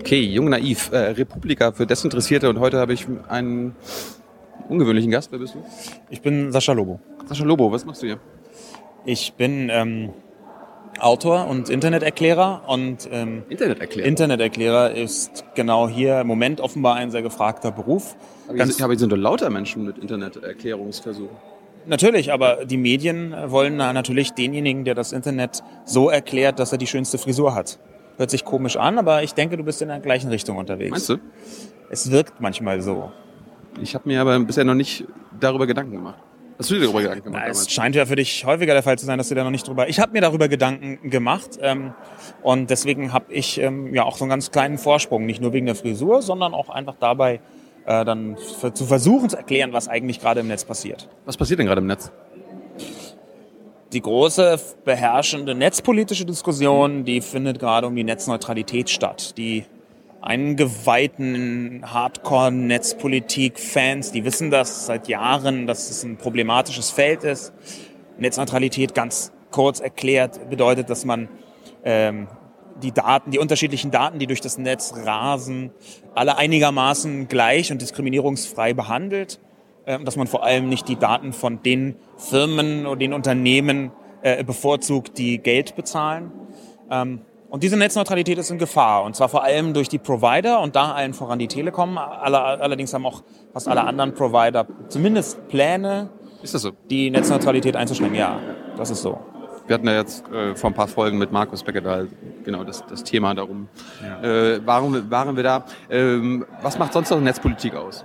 Okay, Jung Naiv, äh, Republika für Desinteressierte und heute habe ich einen ungewöhnlichen Gast. Wer bist du? Ich bin Sascha Lobo. Sascha Lobo, was machst du hier? Ich bin ähm, Autor und Interneterklärer und ähm, Interneterklärer. Interneterklärer ist genau hier im Moment offenbar ein sehr gefragter Beruf. aber, aber sind doch lauter Menschen mit Interneterklärungsversuchen. Natürlich, aber die Medien wollen na, natürlich denjenigen, der das Internet so erklärt, dass er die schönste Frisur hat. Hört sich komisch an, aber ich denke, du bist in der gleichen Richtung unterwegs. Meinst du? Es wirkt manchmal so. Ich habe mir aber bisher noch nicht darüber Gedanken gemacht. Hast du dir darüber Gedanken gemacht? Na, es scheint ja für dich häufiger der Fall zu sein, dass du da noch nicht drüber. Ich habe mir darüber Gedanken gemacht ähm, und deswegen habe ich ähm, ja auch so einen ganz kleinen Vorsprung, nicht nur wegen der Frisur, sondern auch einfach dabei, äh, dann für, zu versuchen zu erklären, was eigentlich gerade im Netz passiert. Was passiert denn gerade im Netz? Die große beherrschende netzpolitische Diskussion, die findet gerade um die Netzneutralität statt. Die eingeweihten Hardcore-Netzpolitik-Fans, die wissen das seit Jahren, dass es ein problematisches Feld ist. Netzneutralität, ganz kurz erklärt, bedeutet, dass man ähm, die Daten, die unterschiedlichen Daten, die durch das Netz rasen, alle einigermaßen gleich und diskriminierungsfrei behandelt. Ähm, dass man vor allem nicht die Daten von den Firmen oder den Unternehmen äh, bevorzugt, die Geld bezahlen. Ähm, und diese Netzneutralität ist in Gefahr. Und zwar vor allem durch die Provider und da allen voran die Telekom. Alle, allerdings haben auch fast alle anderen Provider zumindest Pläne, Ist das so? die Netzneutralität einzuschränken. Ja, das ist so. Wir hatten ja jetzt äh, vor ein paar Folgen mit Markus Becker da genau das, das Thema darum. Äh, warum waren wir da? Ähm, was macht sonst noch Netzpolitik aus?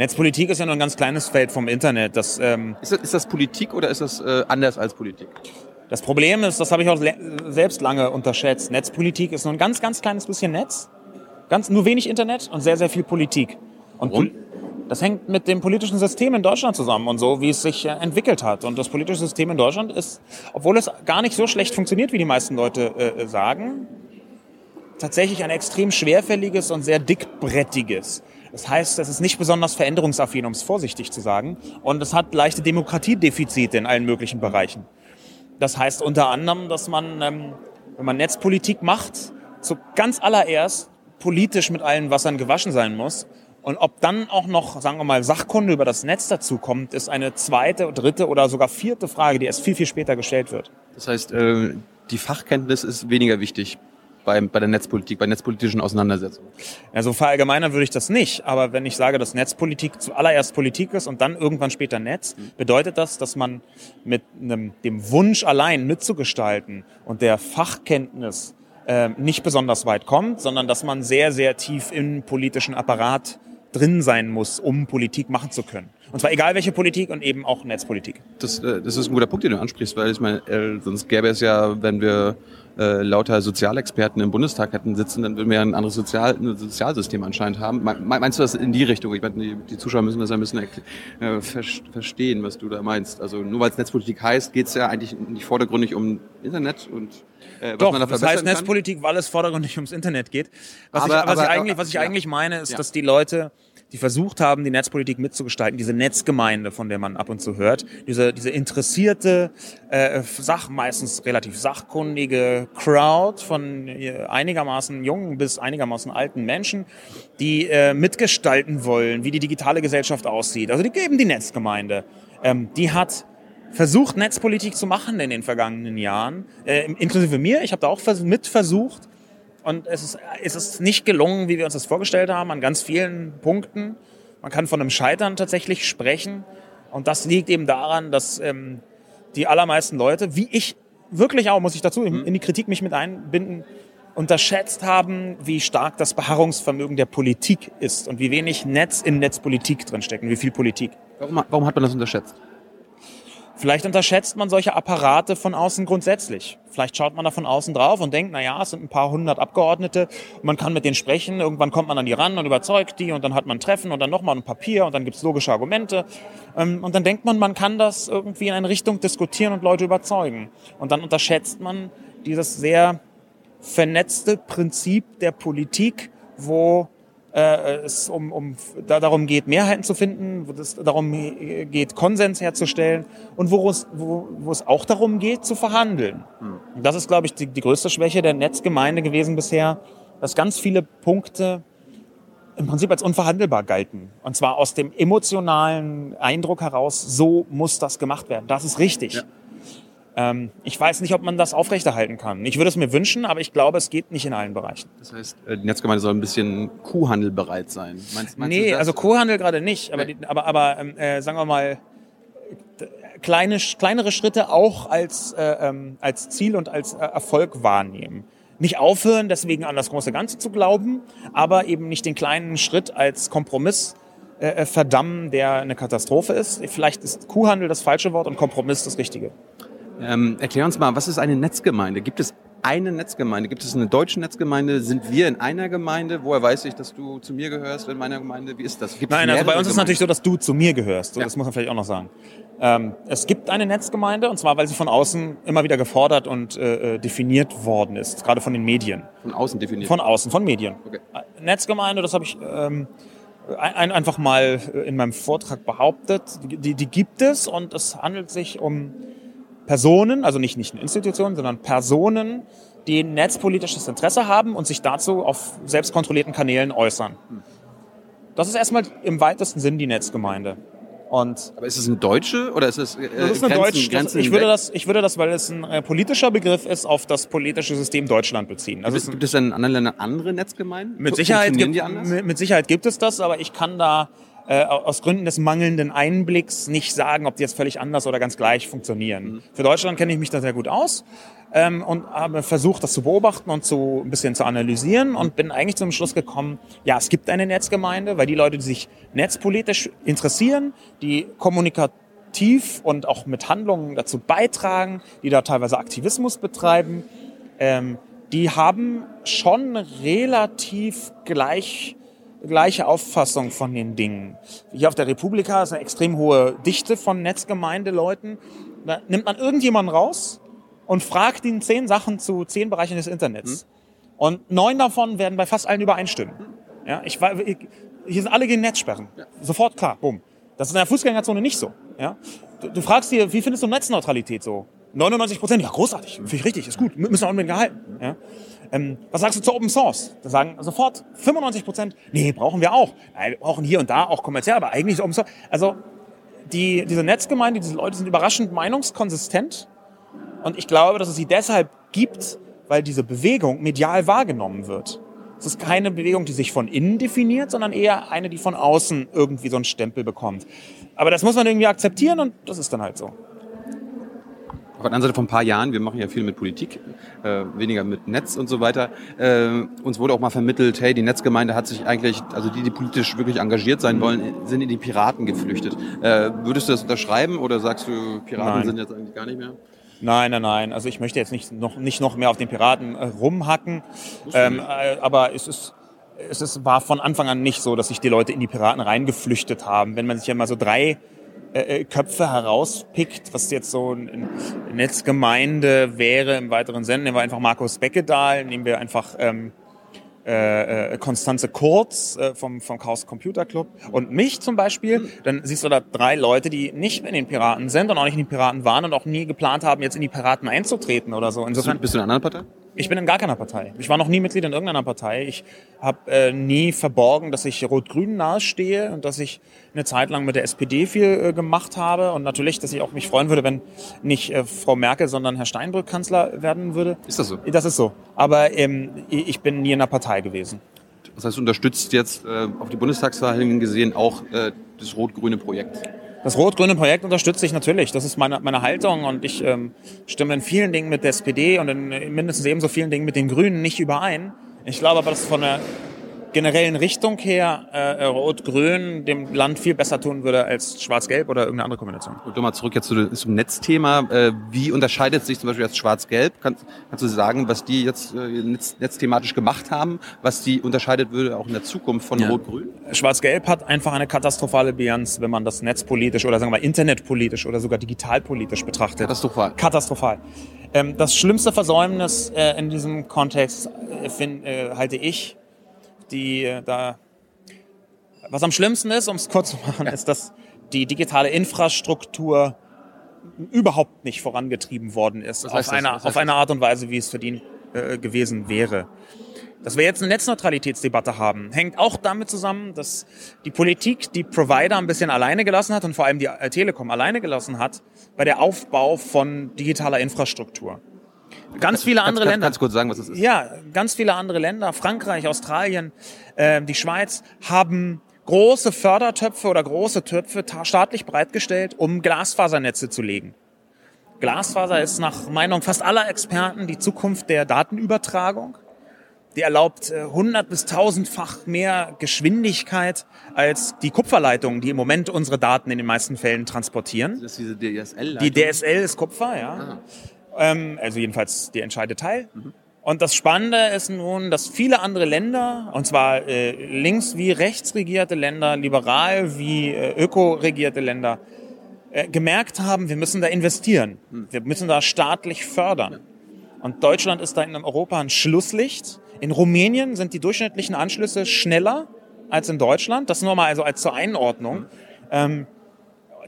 Netzpolitik ist ja nur ein ganz kleines Feld vom Internet. Das, ähm, Ist das, ist das Politik oder ist das äh, anders als Politik? das Problem ist, das habe ich auch selbst lange unterschätzt. Netzpolitik ist nur ein ganz, ganz kleines bisschen Netz. Ganz, nur wenig Internet und sehr, sehr viel Politik. Und Warum? Das hängt mit dem politischen System in Deutschland zusammen und so, wie es sich äh, entwickelt hat. Und das politische System in Deutschland ist, obwohl es gar nicht so schlecht funktioniert, wie die meisten Leute äh, sagen, tatsächlich ein extrem schwerfälliges und sehr dickbrettiges. Das heißt, es ist nicht besonders veränderungsaffin, um es vorsichtig zu sagen. Und es hat leichte Demokratiedefizite in allen möglichen Bereichen. Das heißt unter anderem, dass man, ähm, wenn man Netzpolitik macht, zu ganz allererst politisch mit allen Wassern gewaschen sein muss. Und ob dann auch noch, sagen wir mal, Sachkunde über das Netz dazu kommt, ist eine zweite, dritte oder sogar vierte Frage, die erst viel, viel später gestellt wird. Das heißt, äh, die Fachkenntnis ist weniger wichtig bei, bei der Netzpolitik, bei netzpolitischen Auseinandersetzungen. Also verallgemeinern würde ich das nicht, aber wenn ich sage, dass Netzpolitik zuallererst Politik ist und dann irgendwann später Netz, bedeutet das, dass man mit einem, dem Wunsch allein mitzugestalten und der Fachkenntnis äh, nicht besonders weit kommt, sondern dass man sehr, sehr tief im politischen Apparat drin sein muss, um Politik machen zu können. Und zwar egal welche Politik und eben auch Netzpolitik. Das, äh, das ist ein guter Punkt, den du ansprichst, weil ich meine, äh, sonst gäbe es ja, wenn wir äh, lauter Sozialexperten im Bundestag hätten sitzen, dann würden wir ja ein anderes Sozial, ein Sozialsystem anscheinend haben. Me- Meinst du das in die Richtung? Ich meine, die, die Zuschauer müssen das ein bisschen äh, ver verstehen, was du da meinst. Also nur weil es Netzpolitik heißt, geht es ja eigentlich nicht vordergründig um Internet und äh, was Doch, man da das heißt kann. Netzpolitik, weil es vordergründig ums Internet geht. Was, Aber- ich, was, aber- ich, eigentlich, was ich ja. eigentlich meine, ist, Ja. dass die Leute, die versucht haben, die Netzpolitik mitzugestalten, diese Netzgemeinde, von der man ab und zu hört, diese, diese interessierte, äh, Sach, meistens relativ sachkundige Crowd von äh, einigermaßen jungen bis einigermaßen alten Menschen, die äh, mitgestalten wollen, wie die digitale Gesellschaft aussieht. Also die geben die Netzgemeinde. Ähm, die hat versucht, Netzpolitik zu machen in den vergangenen Jahren, äh, inklusive mir. Ich habe da auch vers mit versucht. Und es ist, es ist nicht gelungen, wie wir uns das vorgestellt haben, an ganz vielen Punkten. Man kann von einem Scheitern tatsächlich sprechen. Und das liegt eben daran, dass ähm, die allermeisten Leute, wie ich wirklich auch, muss ich dazu in in die Kritik mich mit einbinden, unterschätzt haben, wie stark das Beharrungsvermögen der Politik ist und wie wenig Netz in Netzpolitik drinsteckt und wie viel Politik. Warum, warum hat man das unterschätzt? Vielleicht unterschätzt man solche Apparate von außen grundsätzlich. Vielleicht schaut man da von außen drauf und denkt, na ja, es sind ein paar hundert Abgeordnete man kann mit denen sprechen. Irgendwann kommt man an die ran und überzeugt die und dann hat man ein Treffen und dann nochmal ein Papier und dann gibt's logische Argumente. Ähm, Und dann denkt man, man kann das irgendwie in eine Richtung diskutieren und Leute überzeugen. Und dann unterschätzt man dieses sehr vernetzte Prinzip der Politik, wo äh, es um, um da, darum geht, Mehrheiten zu finden, wo es darum geht, Konsens herzustellen und wo es, wo, wo es auch darum geht, zu verhandeln. Und das ist, glaube ich, die, die größte Schwäche der Netzgemeinde gewesen bisher, dass ganz viele Punkte im Prinzip als unverhandelbar galten. Und zwar aus dem emotionalen Eindruck heraus, so muss das gemacht werden. Das ist richtig. Ja. Ähm, ich weiß nicht, ob man das aufrechterhalten kann. Ich würde es mir wünschen, aber ich glaube, es geht nicht in allen Bereichen. Das heißt, äh, die Netzgemeinde soll ein bisschen Kuhhandel bereit sein. Meinst, meinst nee, also Kuhhandel gerade nicht. Aber, nee. die, aber, aber ähm, äh, sagen wir mal, kleine, kleinere Schritte auch als, äh, ähm, als Ziel und als äh, Erfolg wahrnehmen. Nicht aufhören, deswegen an das große Ganze zu glauben, aber eben nicht den kleinen Schritt als Kompromiss äh, äh verdammen, der eine Katastrophe ist. Vielleicht ist Kuhhandel das falsche Wort und Kompromiss das richtige. Ähm, erklär uns mal, was ist eine Netzgemeinde? Gibt es eine Netzgemeinde? Gibt es eine deutsche Netzgemeinde? Sind wir in einer Gemeinde? Woher weiß ich, dass du zu mir gehörst in meiner Gemeinde? Wie ist das? Gibt's Nein, also bei uns ist es natürlich so, dass du zu mir gehörst. So, ja. Das muss man vielleicht auch noch sagen. Ähm, es gibt eine Netzgemeinde und zwar, weil sie von außen immer wieder gefordert und äh, äh definiert worden ist, gerade von den Medien. Von außen definiert? Von außen, von Medien. Okay. Äh, Netzgemeinde, das habe ich ähm, ein, einfach mal in meinem Vortrag behauptet. Die, die gibt es und es handelt sich um Personen, also nicht, nicht Institutionen, sondern Personen, die netzpolitisches Interesse haben und sich dazu auf selbstkontrollierten Kanälen äußern. Das ist erstmal im weitesten Sinn die Netzgemeinde. Und Aber ist es ein Deutsche oder ist es äh, das ist eine Grenzen, Deutsch, Grenzen ich würde das ich würde das weil es ein äh, politischer Begriff ist auf das politische System Deutschland beziehen. Also gibt, gibt es in anderen Ländern andere Netzgemeinden? Mit Sicherheit gibt, mit Sicherheit gibt es das, aber ich kann da äh, aus Gründen des mangelnden Einblicks nicht sagen, ob die jetzt völlig anders oder ganz gleich funktionieren. Mhm. Für Deutschland kenne ich mich da sehr gut aus ähm, und habe versucht, das zu beobachten und zu ein bisschen zu analysieren und bin eigentlich zum Schluss gekommen, ja, es gibt eine Netzgemeinde, weil die Leute, die sich netzpolitisch interessieren, die kommunikativ und auch mit Handlungen dazu beitragen, die da teilweise Aktivismus betreiben, ähm, die haben schon relativ gleich gleiche Auffassung von den Dingen. Hier auf der Republika ist eine extrem hohe Dichte von Netzgemeindeleuten. Da nimmt man irgendjemanden raus und fragt ihn zehn Sachen zu zehn Bereichen des Internets. Mhm. Und neun davon werden bei fast allen übereinstimmen. Ja, ich, ich, hier sind alle gegen Netzsperren. Ja. Sofort klar, bumm. Das ist in der Fußgängerzone nicht so. Ja? Du, du fragst dir, wie findest du Netzneutralität so? 99 Prozent, ja großartig, finde ich richtig, ist gut, müssen wir unbedingt gehalten. Ja? Ähm, was sagst du zu Open Source? Da sagen sofort 95 Prozent, nee, brauchen wir auch. Nein, wir brauchen hier und da auch kommerziell, aber eigentlich ist Open Source. Also die, diese Netzgemeinde, diese Leute sind überraschend meinungskonsistent. Und ich glaube, dass es sie deshalb gibt, weil diese Bewegung medial wahrgenommen wird. Es ist keine Bewegung, die sich von innen definiert, sondern eher eine, die von außen irgendwie so einen Stempel bekommt. Aber das muss man irgendwie akzeptieren und das ist dann halt so. Auf der anderen Seite vor ein paar Jahren, wir machen ja viel mit Politik, äh, weniger mit Netz und so weiter. Äh, uns wurde auch mal vermittelt, hey, die Netzgemeinde hat sich eigentlich, also die, die politisch wirklich engagiert sein wollen, sind in die Piraten geflüchtet. Äh, würdest du das unterschreiben oder sagst du, Piraten nein. sind jetzt eigentlich gar nicht mehr? Nein, nein, nein. Also ich möchte jetzt nicht noch, nicht noch mehr auf den Piraten äh, rumhacken. Ähm, äh, aber es ist, es ist, war von Anfang an nicht so, dass sich die Leute in die Piraten reingeflüchtet haben. Wenn man sich ja mal so drei äh, äh, Köpfe herauspickt, was jetzt so eine Netzgemeinde wäre im weiteren Sinne. Nehmen wir einfach Markus Beckedahl, nehmen wir einfach ähm, äh, Konstanze äh, Kurz äh, vom, vom Chaos Computer Club und mich zum Beispiel, dann siehst du da drei Leute, die nicht in den Piraten sind und auch nicht in den Piraten waren und auch nie geplant haben, jetzt in die Piraten einzutreten oder so. Insofern, bist du in einer anderen Partei? Ich bin in gar keiner Partei. Ich war noch nie Mitglied in irgendeiner Partei. Ich habe äh, nie verborgen, dass ich Rot-Grün nahestehe und dass ich eine Zeit lang mit der SPD viel äh, gemacht habe und natürlich, dass ich auch mich freuen würde, wenn nicht äh, Frau Merkel, sondern Herr Steinbrück Kanzler werden würde. Ist das so? Das ist so. Aber ähm, ich bin nie in einer Partei gewesen. Das heißt, du unterstützt jetzt äh, auf die Bundestagswahl gesehen auch äh, das rot-grüne Projekt? Das rot-grüne Projekt unterstütze ich natürlich. Das ist meine, meine Haltung und ich ähm, stimme in vielen Dingen mit der SPD und in mindestens ebenso vielen Dingen mit den Grünen nicht überein. Ich glaube aber, dass von der generellen Richtung her äh, Rot-Grün dem Land viel besser tun würde als Schwarz-Gelb oder irgendeine andere Kombination. Und nochmal zurück jetzt zum Netzthema. Äh, wie unterscheidet sich zum Beispiel jetzt Schwarz-Gelb? Kannst, kannst du sagen, was die jetzt äh, netz, netzthematisch gemacht haben, was die unterscheidet würde auch in der Zukunft von ja. Rot-Grün? Schwarz-Gelb hat einfach eine katastrophale Bilanz, wenn man das netzpolitisch oder sagen wir mal internetpolitisch oder sogar digitalpolitisch betrachtet. Katastrophal. Katastrophal. Ähm, das schlimmste Versäumnis äh, in diesem Kontext äh, find, äh, halte ich die äh, da. Was am schlimmsten ist, um es kurz zu machen, ist, dass die digitale Infrastruktur überhaupt nicht vorangetrieben worden ist, auf, einer, auf einer Art und Weise, wie es verdient äh, gewesen wäre. Dass wir jetzt eine Netzneutralitätsdebatte haben, hängt auch damit zusammen, dass die Politik die Provider ein bisschen alleine gelassen hat und vor allem die äh, Telekom alleine gelassen hat bei der Aufbau von digitaler Infrastruktur. Ganz viele andere kannst, Länder. Kannst kurz sagen, was das ist? Ja, ganz viele andere Länder, Frankreich, Australien, äh, die Schweiz, haben große Fördertöpfe oder große Töpfe staatlich bereitgestellt, um Glasfasernetze zu legen. Glasfaser ist nach Meinung fast aller Experten die Zukunft der Datenübertragung. Die erlaubt 100 bis 1000-fach mehr Geschwindigkeit als die Kupferleitungen, die im Moment unsere Daten in den meisten Fällen transportieren. Das ist diese DSL. Die DSL ist Kupfer, ja. Ähm, also jedenfalls der entscheidende Teil. Mhm. Und das Spannende ist nun, dass viele andere Länder, und zwar äh, links wie rechts regierte Länder, liberal wie äh, öko regierte Länder, äh, gemerkt haben, wir müssen da investieren. Hm. Wir müssen da staatlich fördern. Und Deutschland ist da in Europa ein Schlusslicht. In Rumänien sind die durchschnittlichen Anschlüsse schneller als in Deutschland. Das nur mal also als zur Einordnung. Ähm,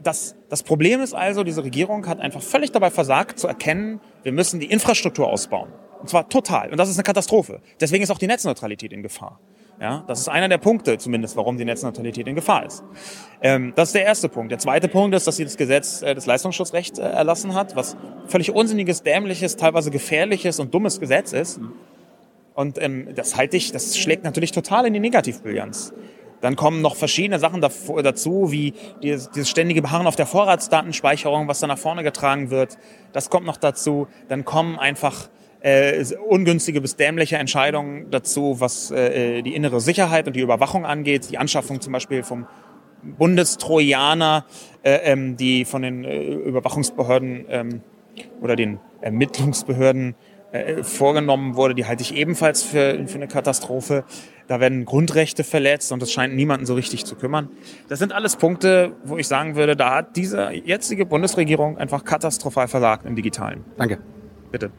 das, das Problem ist also, diese Regierung hat einfach völlig dabei versagt zu erkennen, wir müssen die Infrastruktur ausbauen. Und zwar total. Und das ist eine Katastrophe. Deswegen ist auch die Netzneutralität in Gefahr. Ja, das ist einer der Punkte zumindest, warum die Netzneutralität in Gefahr ist. Ähm, das ist der erste Punkt. Der zweite Punkt ist, dass sie das Gesetz äh, des Leistungsschutzrechts äh, erlassen hat, was völlig unsinniges, dämliches, teilweise gefährliches und dummes Gesetz ist. Und ähm, das halte ich, das schlägt natürlich total in die Negativbilanz. Dann kommen noch verschiedene Sachen dazu, wie dieses, dieses ständige Beharren auf der Vorratsdatenspeicherung, was da nach vorne getragen wird. Das kommt noch dazu. Dann kommen einfach äh, ungünstige bis dämliche Entscheidungen dazu, was äh, die innere Sicherheit und die Überwachung angeht. Die Anschaffung zum Beispiel vom Bundestrojaner, äh, ähm, die von den äh, Überwachungsbehörden ähm, oder den Ermittlungsbehörden äh, vorgenommen wurde, die halte ich ebenfalls für, für eine Katastrophe. Da werden Grundrechte verletzt und das scheint niemanden so richtig zu kümmern. Das sind alles Punkte, wo ich sagen würde, da hat diese jetzige Bundesregierung einfach katastrophal versagt im Digitalen. Danke. Bitte.